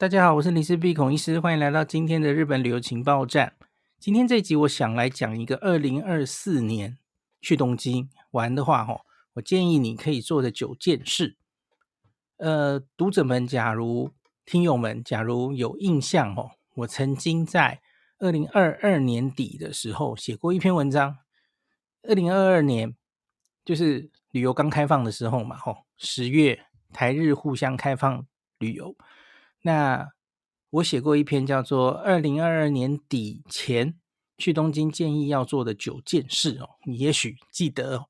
大家好，我是林氏璧孔医师，欢迎来到今天的日本旅游情报站。今天这一集，我想来讲一个二零二四年去东京玩的话，哈，我建议你可以做的九件事。呃，读者们，假如听友们，假如有印象，哦，我曾经在二零二二年底的时候写过一篇文章。二零二二年就是旅游刚开放的时候嘛，吼，十月台日互相开放旅游。那我写过一篇叫做《二零二二年底前去东京建议要做的九件事》哦，你也许记得哦。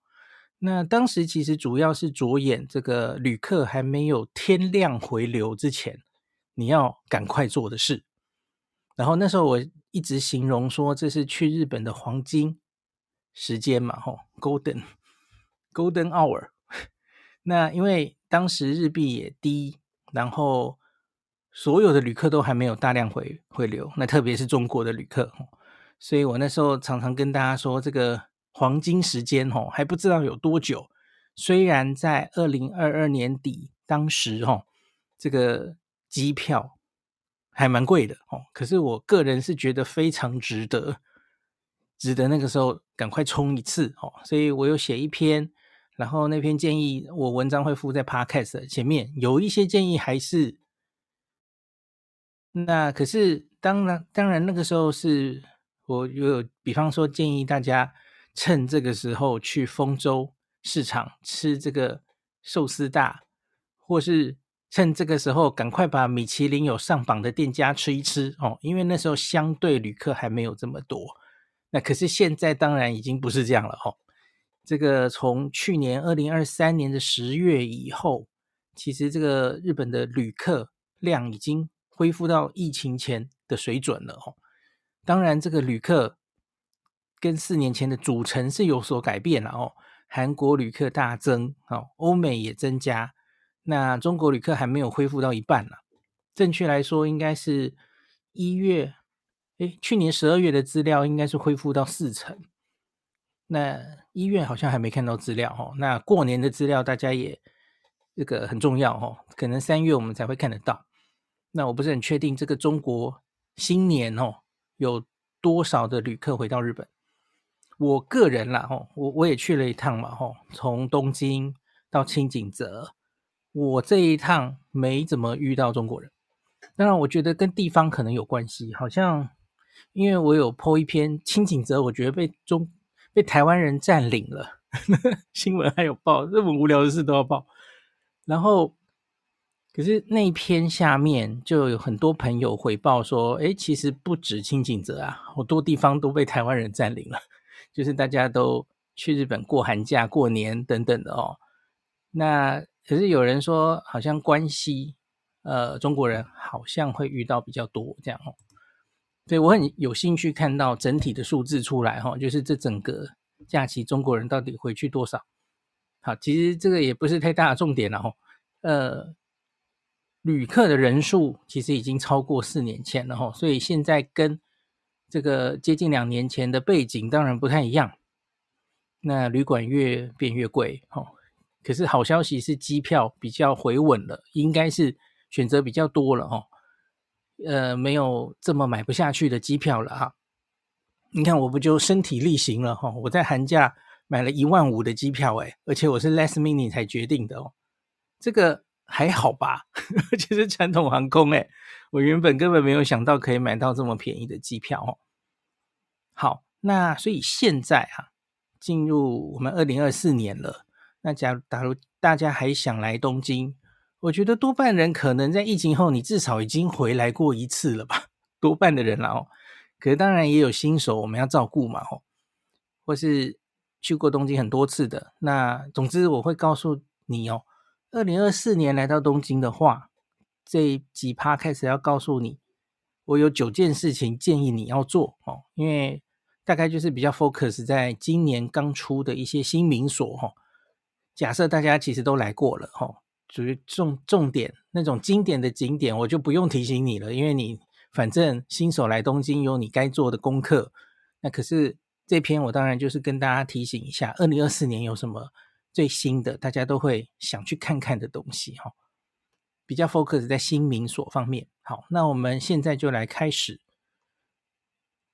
那当时其实主要是着眼这个旅客还没有天亮回流之前，你要赶快做的事。然后那时候我一直形容说，这是去日本的黄金时间嘛，吼，Golden Golden Hour。那因为当时日币也低，然后所有的旅客都还没有大量回回流，那特别是中国的旅客，所以我那时候常常跟大家说这个。黄金时间吼还不知道有多久，虽然在二零二二年底当时吼这个机票还蛮贵的哦，可是我个人是觉得非常值得，值得那个时候赶快冲一次哦，所以我有写一篇，然后那篇建议我文章会附在 Podcast 前面，有一些建议还是那可是当然当然那个时候是我有比方说建议大家。趁这个时候去丰州市场吃这个寿司大，或是趁这个时候赶快把米其林有上榜的店家吃一吃哦，因为那时候相对旅客还没有这么多。那可是现在当然已经不是这样了哦。这个从去年二零二三年的十月以后，其实这个日本的旅客量已经恢复到疫情前的水准了哦。当然，这个旅客。跟四年前的组成是有所改变了哦，韩国旅客大增，哦，欧美也增加，那中国旅客还没有恢复到一半呢。正确来说，应该是一月，诶，去年十二月的资料应该是恢复到四成，那一月好像还没看到资料哦。那过年的资料大家也这个很重要哦，可能三月我们才会看得到。那我不是很确定这个中国新年哦有多少的旅客回到日本。我个人啦，吼，我我也去了一趟嘛，吼，从东京到青井泽，我这一趟没怎么遇到中国人。当然，我觉得跟地方可能有关系，好像因为我有 po 一篇青井泽，我觉得被中被台湾人占领了，新闻还有报，这么无聊的事都要报。然后，可是那一篇下面就有很多朋友回报说，哎，其实不止轻井泽啊，好多地方都被台湾人占领了。就是大家都去日本过寒假、过年等等的哦。那可是有人说，好像关西呃中国人好像会遇到比较多这样哦。所以我很有兴趣看到整体的数字出来哈，就是这整个假期中国人到底回去多少？好，其实这个也不是太大的重点了哈。呃，旅客的人数其实已经超过四年前了哈，所以现在跟这个接近两年前的背景当然不太一样，那旅馆越变越贵哦。可是好消息是机票比较回稳了，应该是选择比较多了哦。呃，没有这么买不下去的机票了哈。你看我不就身体力行了哈？我在寒假买了一万五的机票诶，而且我是 last minute 才决定的哦。这个还好吧？就是传统航空诶。我原本根本没有想到可以买到这么便宜的机票哦。好，那所以现在啊，进入我们二零二四年了。那假如假如大家还想来东京，我觉得多半人可能在疫情后，你至少已经回来过一次了吧？多半的人了哦。可是当然也有新手，我们要照顾嘛哦。或是去过东京很多次的，那总之我会告诉你哦，二零二四年来到东京的话。这几趴开始要告诉你，我有九件事情建议你要做哦，因为大概就是比较 focus 在今年刚出的一些新名所哈。假设大家其实都来过了哈，属于重重点那种经典的景点，我就不用提醒你了，因为你反正新手来东京有你该做的功课。那可是这篇我当然就是跟大家提醒一下，二零二四年有什么最新的，大家都会想去看看的东西哈。比较 focus 在新民所方面。好，那我们现在就来开始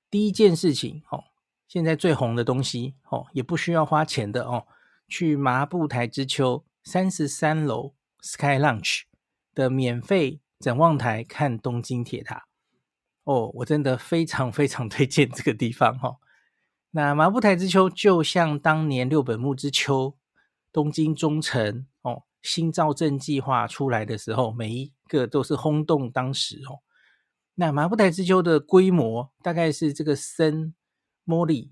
第一件事情哦。现在最红的东西哦，也不需要花钱的哦，去麻布台之丘三十三楼 Sky Lounge 的免费展望台看东京铁塔哦，我真的非常非常推荐这个地方哈、哦。那麻布台之丘就像当年六本木之丘、东京中城哦，新造镇计划出来的时候，每一个都是轰动当时哦。那麻布袋之丘的规模大概是这个森莫里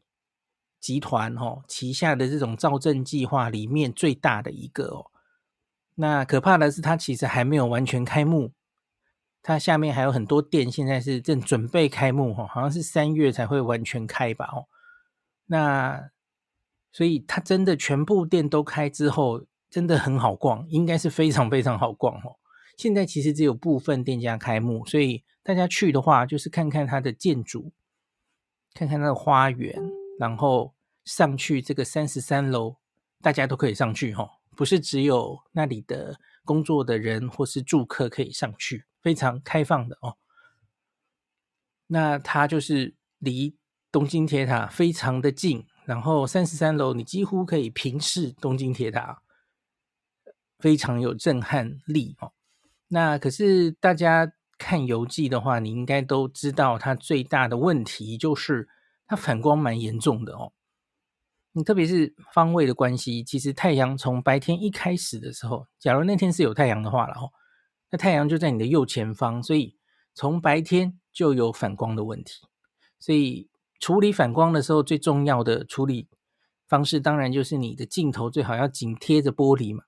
集团哦旗下的这种造镇计划里面最大的一个哦。那可怕的是，它其实还没有完全开幕，它下面还有很多店，现在是正准备开幕哦，好像是三月才会完全开吧哦。那所以它真的全部店都开之后，真的很好逛，应该是非常非常好逛哦。现在其实只有部分店家开幕，所以大家去的话，就是看看它的建筑，看看它的花园，然后上去这个三十三楼，大家都可以上去哦，不是只有那里的工作的人或是住客可以上去，非常开放的哦。那它就是离。东京铁塔非常的近，然后三十三楼你几乎可以平视东京铁塔，非常有震撼力哦。那可是大家看游记的话，你应该都知道它最大的问题就是它反光蛮严重的哦。你特别是方位的关系，其实太阳从白天一开始的时候，假如那天是有太阳的话了哦，那太阳就在你的右前方，所以从白天就有反光的问题，所以。处理反光的时候，最重要的处理方式，当然就是你的镜头最好要紧贴着玻璃嘛。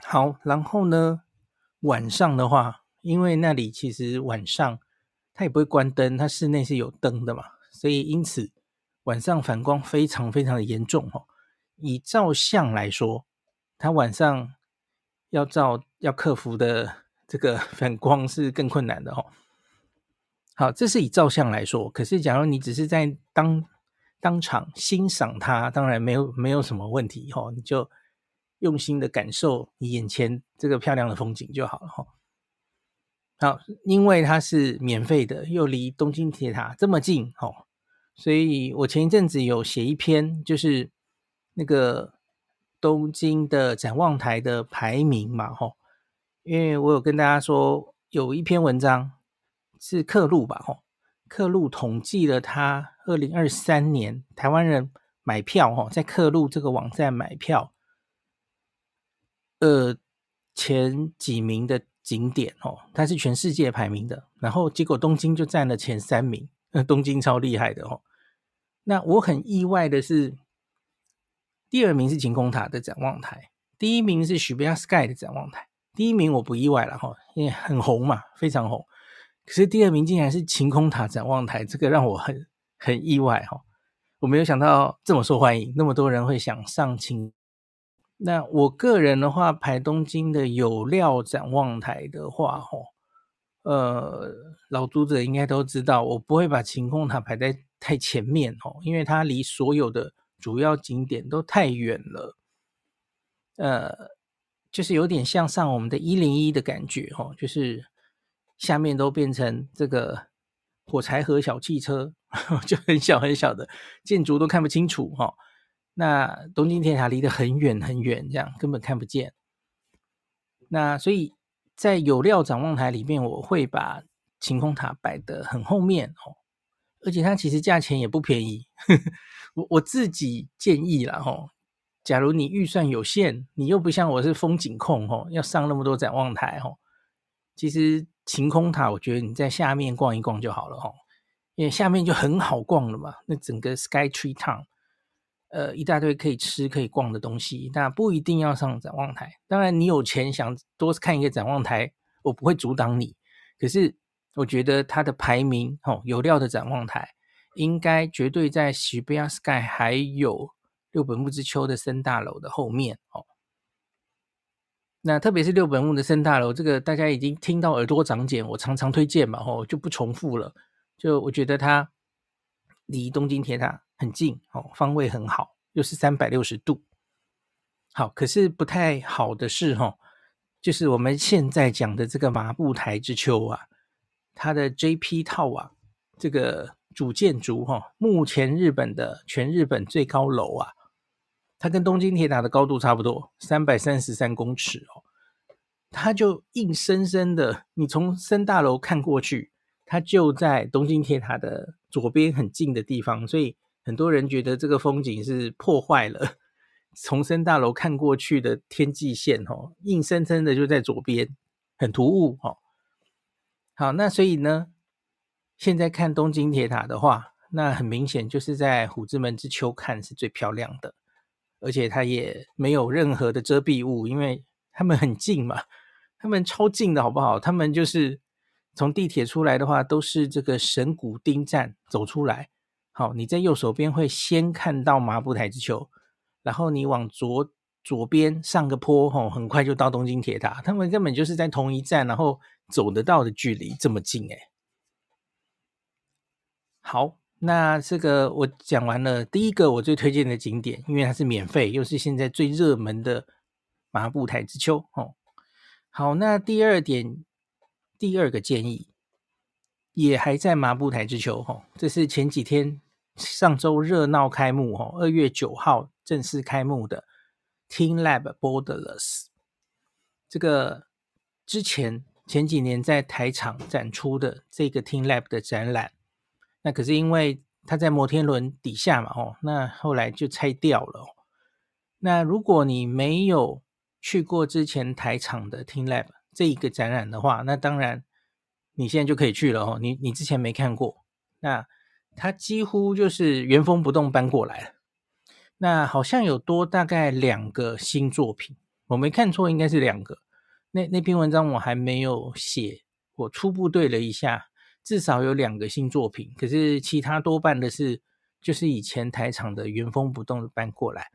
好，然后呢，晚上的话，因为那里其实晚上它也不会关灯，它室内是有灯的嘛，所以因此晚上反光非常非常的严重哦。以照相来说，它晚上要照要克服的这个反光是更困难的哦。好，这是以照相来说。可是，假如你只是在当当场欣赏它，当然没有没有什么问题哈。你就用心的感受你眼前这个漂亮的风景就好了哈。好，因为它是免费的，又离东京铁塔这么近哈，所以我前一阵子有写一篇，就是那个东京的展望台的排名嘛哈。因为我有跟大家说，有一篇文章。是客路吧？吼，客路统计了他二零二三年台湾人买票，吼，在客路这个网站买票，呃，前几名的景点，哦，它是全世界排名的，然后结果东京就占了前三名，呃，东京超厉害的，哦。那我很意外的是，第二名是晴空塔的展望台，第一名是许贝尔 Sky 的展望台，第一名我不意外了，哈，因为很红嘛，非常红。可是第二名竟然是晴空塔展望台，这个让我很很意外哈！我没有想到这么受欢迎，那么多人会想上晴。那我个人的话，排东京的有料展望台的话，哈，呃，老读者应该都知道，我不会把晴空塔排在太前面哦，因为它离所有的主要景点都太远了。呃，就是有点像上我们的一零一的感觉哦，就是。下面都变成这个火柴盒小汽车，就很小很小的建筑都看不清楚哈。那东京铁塔离得很远很远，这样根本看不见。那所以在有料展望台里面，我会把晴空塔摆得很后面哦，而且它其实价钱也不便宜。我我自己建议啦哈，假如你预算有限，你又不像我是风景控哦，要上那么多展望台哦，其实。晴空塔，我觉得你在下面逛一逛就好了哈，因为下面就很好逛了嘛。那整个 Sky Tree Town，呃，一大堆可以吃可以逛的东西，那不一定要上展望台。当然，你有钱想多看一个展望台，我不会阻挡你。可是，我觉得它的排名哦，有料的展望台应该绝对在 s h i b a Sky 还有六本木之丘的森大楼的后面哦。那特别是六本木的森大楼，这个大家已经听到耳朵长茧，我常常推荐嘛，吼就不重复了。就我觉得它离东京铁塔很近，哦，方位很好，又是三百六十度。好，可是不太好的是，哈，就是我们现在讲的这个麻布台之丘啊，它的 JP 套啊，这个主建筑哈、哦，目前日本的全日本最高楼啊，它跟东京铁塔的高度差不多，三百三十三公尺哦。它就硬生生的，你从森大楼看过去，它就在东京铁塔的左边很近的地方，所以很多人觉得这个风景是破坏了从森大楼看过去的天际线哦，硬生生的就在左边，很突兀哦。好，那所以呢，现在看东京铁塔的话，那很明显就是在虎之门之丘看是最漂亮的，而且它也没有任何的遮蔽物，因为他们很近嘛。他们超近的好不好？他们就是从地铁出来的话，都是这个神谷町站走出来。好，你在右手边会先看到麻布台之丘，然后你往左左边上个坡，吼，很快就到东京铁塔。他们根本就是在同一站，然后走得到的距离这么近，哎。好，那这个我讲完了第一个我最推荐的景点，因为它是免费，又是现在最热门的麻布台之丘，哦。好，那第二点，第二个建议也还在麻布台之丘哈，这是前几天上周热闹开幕哈，二月九号正式开幕的 teamLab Borderless。这个之前前几年在台场展出的这个 teamLab 的展览，那可是因为它在摩天轮底下嘛，哦，那后来就拆掉了。那如果你没有去过之前台场的 teamLab 这一个展览的话，那当然你现在就可以去了哦。你你之前没看过，那它几乎就是原封不动搬过来了。那好像有多大概两个新作品，我没看错，应该是两个。那那篇文章我还没有写，我初步对了一下，至少有两个新作品。可是其他多半的是就是以前台场的原封不动的搬过来。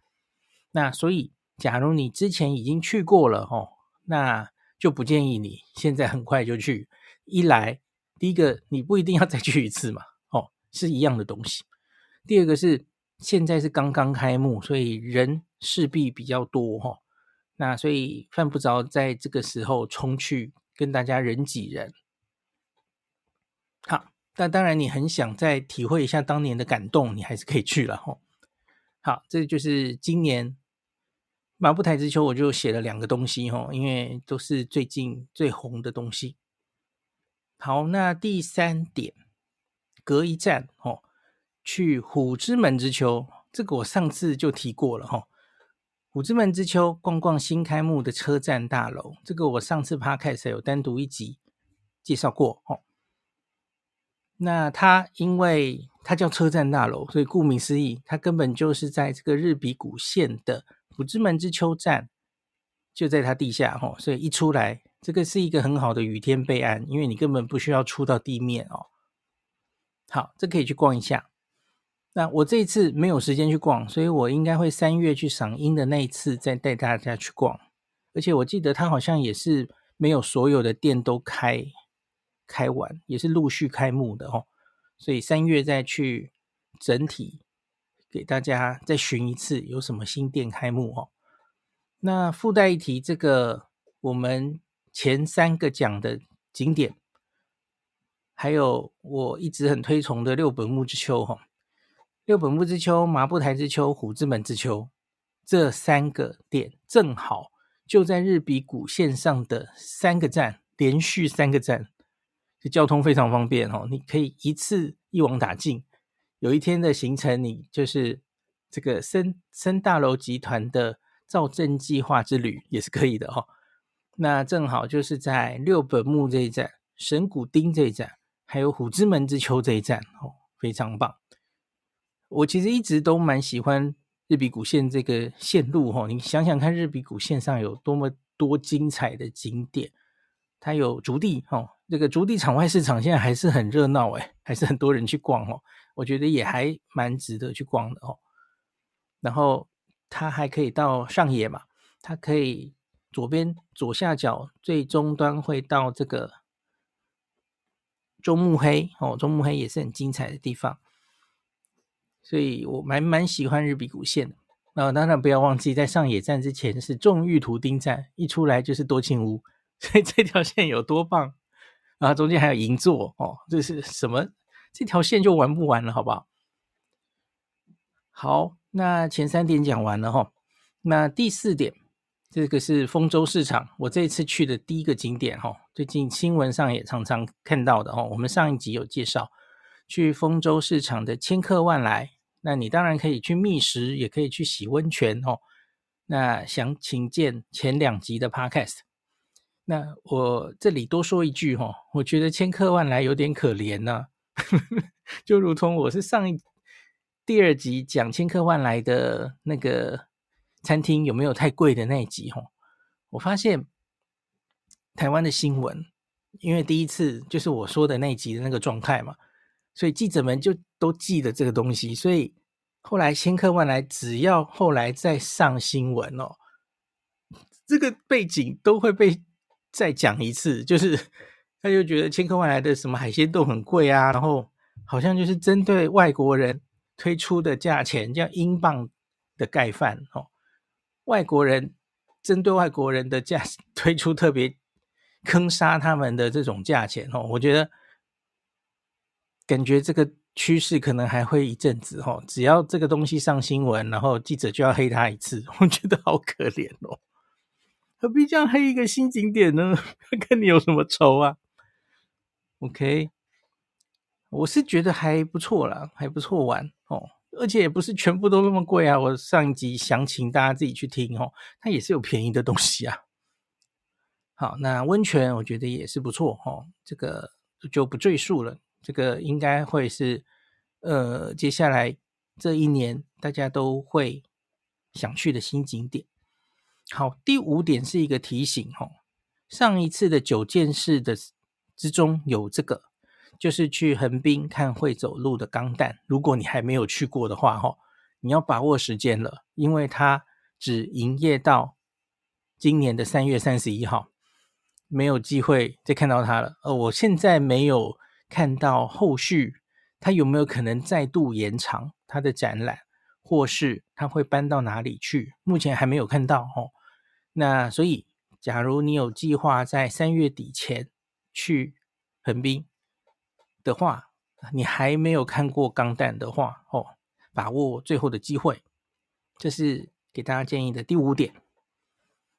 那所以。假如你之前已经去过了哦，那就不建议你现在很快就去。一来，第一个你不一定要再去一次嘛，哦，是一样的东西。第二个是现在是刚刚开幕，所以人势必比较多哈。那所以犯不着在这个时候冲去跟大家人挤人。好，那当然你很想再体会一下当年的感动，你还是可以去了哈。好，这就是今年。麻布台之丘，我就写了两个东西哈，因为都是最近最红的东西。好，那第三点，隔一站哦，去虎之门之丘，这个我上次就提过了哈。虎之门之丘逛逛新开幕的车站大楼，这个我上次 Podcast 有单独一集介绍过哦。那它因为它叫车站大楼，所以顾名思义，它根本就是在这个日比谷线的。虎之门之丘站就在它地下哦，所以一出来，这个是一个很好的雨天备案，因为你根本不需要出到地面哦。好，这可以去逛一下。那我这一次没有时间去逛，所以我应该会三月去赏樱的那一次再带大家去逛。而且我记得它好像也是没有所有的店都开开完，也是陆续开幕的哦。所以三月再去整体。给大家再寻一次有什么新店开幕哦。那附带一提，这个我们前三个讲的景点，还有我一直很推崇的六本木之丘哈，六本木之丘、麻布台之丘、虎之门之丘这三个点，正好就在日比谷线上的三个站，连续三个站，交通非常方便哦，你可以一次一网打尽。有一天的行程，你就是这个森森大楼集团的造镇计划之旅也是可以的哦。那正好就是在六本木这一站、神谷町这一站，还有虎之门之丘这一站哦，非常棒。我其实一直都蛮喜欢日比谷线这个线路哦。你想想看，日比谷线上有多么多精彩的景点，它有竹地哦，这个筑地场外市场现在还是很热闹诶，还是很多人去逛哦。我觉得也还蛮值得去逛的哦，然后它还可以到上野嘛，它可以左边左下角最终端会到这个中目黑哦，中目黑也是很精彩的地方，所以我蛮蛮喜欢日比谷线的。那当然不要忘记，在上野站之前是重玉图町站，一出来就是多庆屋，所以这条线有多棒，然后中间还有银座哦，这是什么？这条线就玩不完了，好不好？好，那前三点讲完了哈，那第四点，这个是丰州市场，我这一次去的第一个景点哈，最近新闻上也常常看到的哈，我们上一集有介绍，去丰州市场的千客万来，那你当然可以去觅食，也可以去洗温泉哦。那详情见前两集的 Podcast。那我这里多说一句哈，我觉得千客万来有点可怜呢、啊，就如同我是上一。第二集讲千客万来的那个餐厅有没有太贵的那一集吼，我发现台湾的新闻，因为第一次就是我说的那一集的那个状态嘛，所以记者们就都记得这个东西，所以后来千客万来只要后来再上新闻哦，这个背景都会被再讲一次，就是他就觉得千客万来的什么海鲜都很贵啊，然后好像就是针对外国人。推出的价钱叫英镑的盖饭哦，外国人针对外国人的价推出特别坑杀他们的这种价钱哦，我觉得感觉这个趋势可能还会一阵子哦，只要这个东西上新闻，然后记者就要黑他一次，我觉得好可怜哦，何必这样黑一个新景点呢？跟你有什么仇啊？OK。我是觉得还不错啦，还不错玩哦，而且也不是全部都那么贵啊。我上一集详情大家自己去听哦，它也是有便宜的东西啊。好，那温泉我觉得也是不错哦，这个就不赘述了。这个应该会是呃接下来这一年大家都会想去的新景点。好，第五点是一个提醒哦，上一次的九件事的之中有这个。就是去横滨看会走路的钢弹，如果你还没有去过的话，哈，你要把握时间了，因为它只营业到今年的三月三十一号，没有机会再看到它了。呃，我现在没有看到后续，它有没有可能再度延长它的展览，或是它会搬到哪里去？目前还没有看到，哈。那所以，假如你有计划在三月底前去横滨，的话，你还没有看过钢弹的话，哦，把握最后的机会，这是给大家建议的第五点。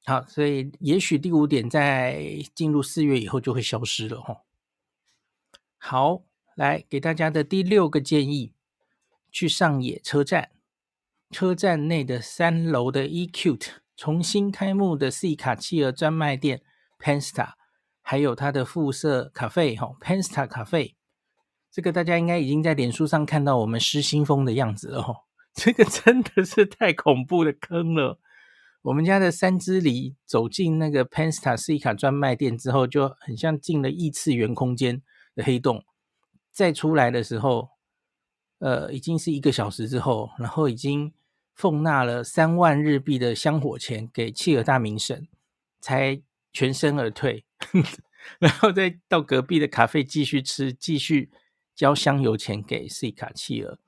好，所以也许第五点在进入四月以后就会消失了，哈、哦。好，来给大家的第六个建议，去上野车站，车站内的三楼的 ECute 重新开幕的 C 卡企鹅专卖店 Pensta，还有它的副设咖啡，哈，Pensta 咖啡。这个大家应该已经在脸书上看到我们失心疯的样子了哦，这个真的是太恐怖的坑了。我们家的三只梨走进那个 Pensta Suica 专卖店之后，就很像进了异次元空间的黑洞。再出来的时候，呃，已经是一个小时之后，然后已经奉纳了三万日币的香火钱给企鹅大名神，才全身而退，然后再到隔壁的咖啡继续吃，继续。交香油钱给 C 卡企鹅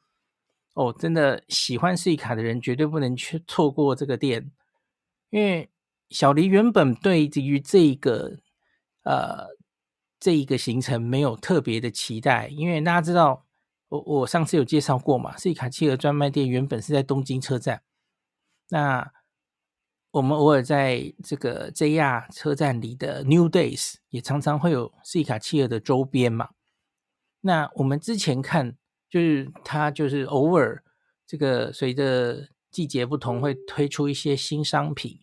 哦，真的喜欢 C 卡的人绝对不能去错过这个店，因为小黎原本对于这个呃这一个行程没有特别的期待，因为大家知道我我上次有介绍过嘛，C 卡企鹅专卖店原本是在东京车站，那我们偶尔在这个 JR 车站里的 New Days 也常常会有 C 卡企鹅的周边嘛。那我们之前看，就是它就是偶尔这个随着季节不同会推出一些新商品。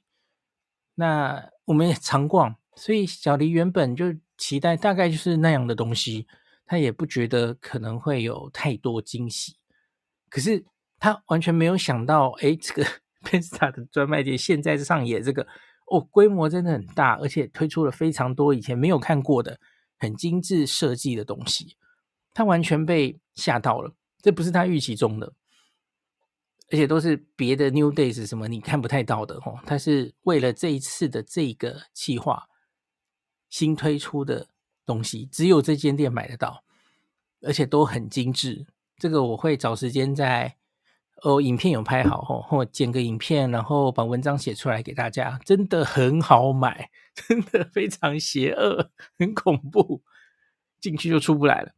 那我们也常逛，所以小黎原本就期待大概就是那样的东西，他也不觉得可能会有太多惊喜。可是他完全没有想到，哎，这个 Pensta 的专卖店现在上演这个哦，规模真的很大，而且推出了非常多以前没有看过的很精致设计的东西。他完全被吓到了，这不是他预期中的，而且都是别的 New Days 什么你看不太到的哦。他是为了这一次的这个企划新推出的东西，只有这间店买得到，而且都很精致。这个我会找时间在哦，影片有拍好哦，或剪个影片，然后把文章写出来给大家，真的很好买，真的非常邪恶，很恐怖，进去就出不来了。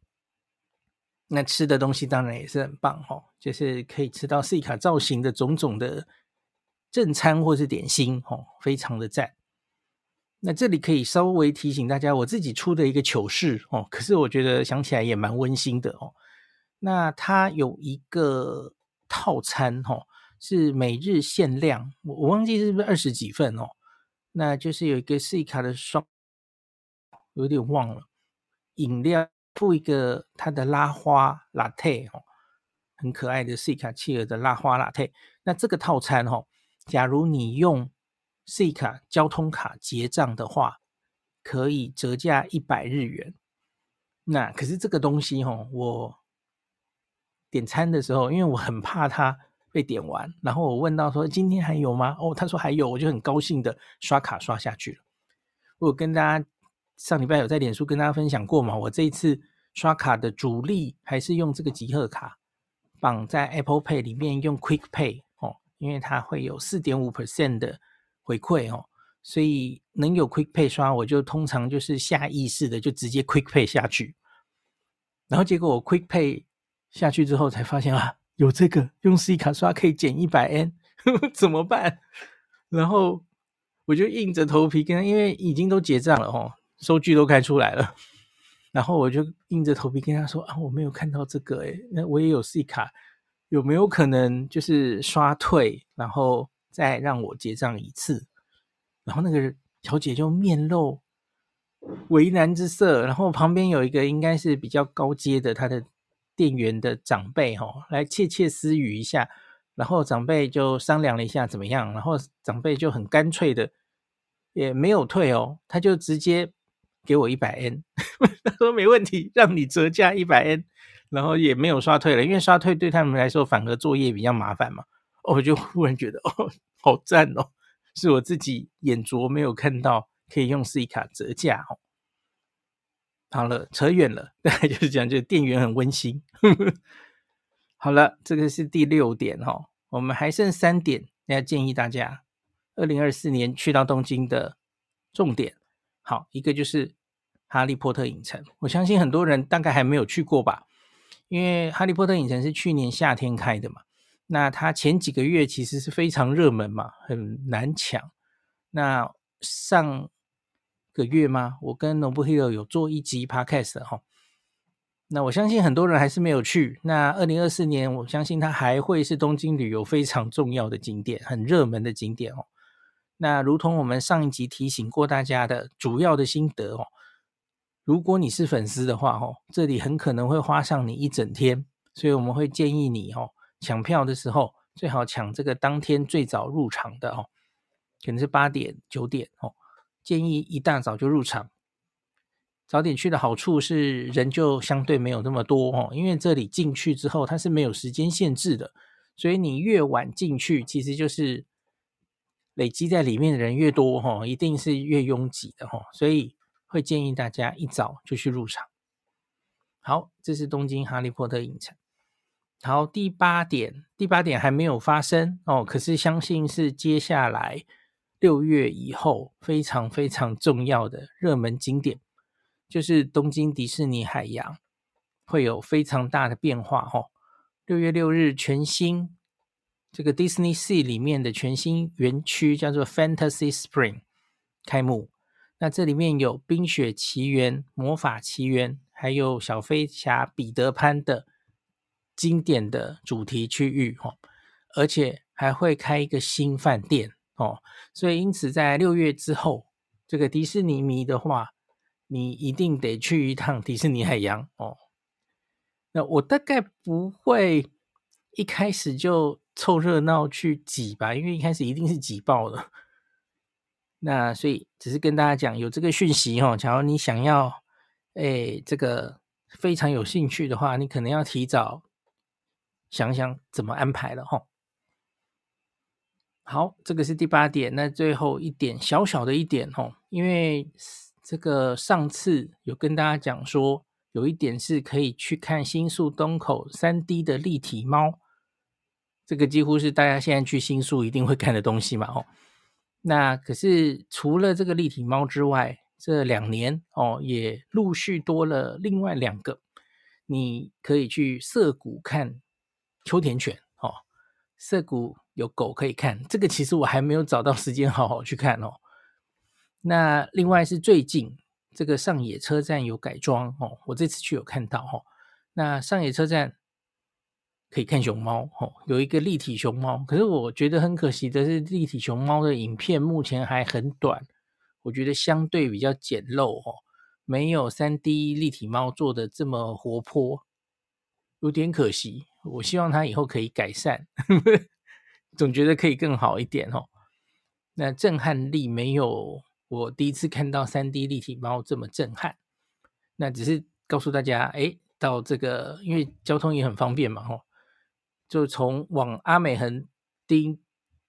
那吃的东西当然也是很棒哦，就是可以吃到 C 卡造型的种种的正餐或是点心哦，非常的赞。那这里可以稍微提醒大家，我自己出的一个糗事哦，可是我觉得想起来也蛮温馨的哦。那它有一个套餐哦，是每日限量，我我忘记是不是二十几份哦。那就是有一个 C 卡的双，有点忘了，饮料附一个它的拉花 Latte 哦，很可爱的 C 卡企鹅的拉花 Latte。那这个套餐哦，假如你用 C 卡交通卡结账的话，可以折价一百日元。那可是这个东西哦，我点餐的时候，因为我很怕它被点完，然后我问到说今天还有吗？哦，他说还有，我就很高兴的刷卡刷下去了。我跟大家上礼拜有在脸书跟大家分享过嘛，我这一次刷卡的主力还是用这个集贺卡，绑在 Apple Pay 里面用 Quick Pay 哦，因为它会有四点五 percent 的。回馈哦，所以能有 Quick Pay 刷，我就通常就是下意识的就直接 Quick Pay 下去。然后结果我 Quick Pay 下去之后，才发现啊，有这个用 C 卡刷可以减一百 N，怎么办？然后我就硬着头皮跟，因为已经都结账了哦，收据都开出来了。然后我就硬着头皮跟他说啊，我没有看到这个诶，那我也有 C 卡，有没有可能就是刷退？然后。再让我结账一次，然后那个小姐就面露为难之色，然后旁边有一个应该是比较高阶的他的店员的长辈哈，来窃窃私语一下，然后长辈就商量了一下怎么样，然后长辈就很干脆的也没有退哦，他就直接给我一百 N，他说没问题，让你折价一百 N，然后也没有刷退了，因为刷退对他们来说反而作业比较麻烦嘛。我就忽然觉得哦，好赞哦！是我自己眼拙没有看到可以用 C 卡折价哦。好了，扯远了，大概就是讲，这个店员很温馨。好了，这个是第六点哦，我们还剩三点，要建议大家二零二四年去到东京的重点。好，一个就是哈利波特影城，我相信很多人大概还没有去过吧，因为哈利波特影城是去年夏天开的嘛。那它前几个月其实是非常热门嘛，很难抢。那上个月吗？我跟 Nobuhiro 有做一集 Podcast 哈。那我相信很多人还是没有去。那二零二四年，我相信它还会是东京旅游非常重要的景点，很热门的景点哦。那如同我们上一集提醒过大家的主要的心得哦，如果你是粉丝的话哦，这里很可能会花上你一整天，所以我们会建议你哦。抢票的时候最好抢这个当天最早入场的哦，可能是八点九点哦，建议一大早就入场。早点去的好处是人就相对没有那么多哦，因为这里进去之后它是没有时间限制的，所以你越晚进去，其实就是累积在里面的人越多哦，一定是越拥挤的哦，所以会建议大家一早就去入场。好，这是东京哈利波特影城。好，第八点，第八点还没有发生哦，可是相信是接下来六月以后非常非常重要的热门景点，就是东京迪士尼海洋会有非常大的变化哦。六月六日，全新这个 Disney Sea 里面的全新园区叫做 Fantasy Spring 开幕，那这里面有冰雪奇缘、魔法奇缘，还有小飞侠彼得潘的。经典的主题区域哦，而且还会开一个新饭店哦，所以因此在六月之后，这个迪士尼迷的话，你一定得去一趟 迪士尼海洋哦。那我大概不会一开始就凑热闹去挤吧，因为一开始一定是挤爆了。那所以只是跟大家讲有这个讯息哦，假如你想要哎这个非常有兴趣的话，你可能要提早。想想怎么安排了哈。好，这个是第八点。那最后一点，小小的一点哦，因为这个上次有跟大家讲说，有一点是可以去看新宿东口三 D 的立体猫。这个几乎是大家现在去新宿一定会看的东西嘛，哦。那可是除了这个立体猫之外，这两年哦也陆续多了另外两个，你可以去涩谷看秋田犬哦。涩谷有狗可以看，这个其实我还没有找到时间好好去看哦。那另外是最近这个上野车站有改装哦，我这次去有看到哦。那上野车站可以看熊猫哦，有一个立体熊猫。可是我觉得很可惜的是，立体熊猫的影片目前还很短，我觉得相对比较简陋哦，没有 3D 立体猫做的这么活泼，有点可惜。我希望它以后可以改善，总觉得可以更好一点哦。那震撼力没有。我第一次看到 3D 立体猫这么震撼，那只是告诉大家，哎，到这个因为交通也很方便嘛，吼，就从往阿美横丁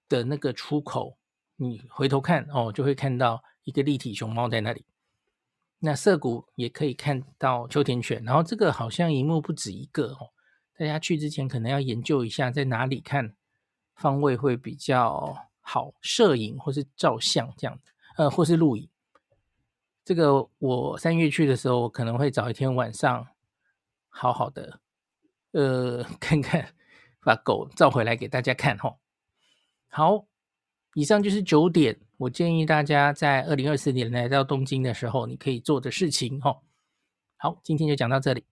的那个出口，你回头看哦，就会看到一个立体熊猫在那里。那涩谷也可以看到秋田犬，然后这个好像萤幕不止一个哦，大家去之前可能要研究一下在哪里看方位会比较好，摄影或是照相这样。呃，或是录影，这个我三月去的时候，我可能会找一天晚上，好好的，呃，看看，把狗照回来给大家看吼。好，以上就是九点，我建议大家在二零二四年来到东京的时候，你可以做的事情吼。好，今天就讲到这里。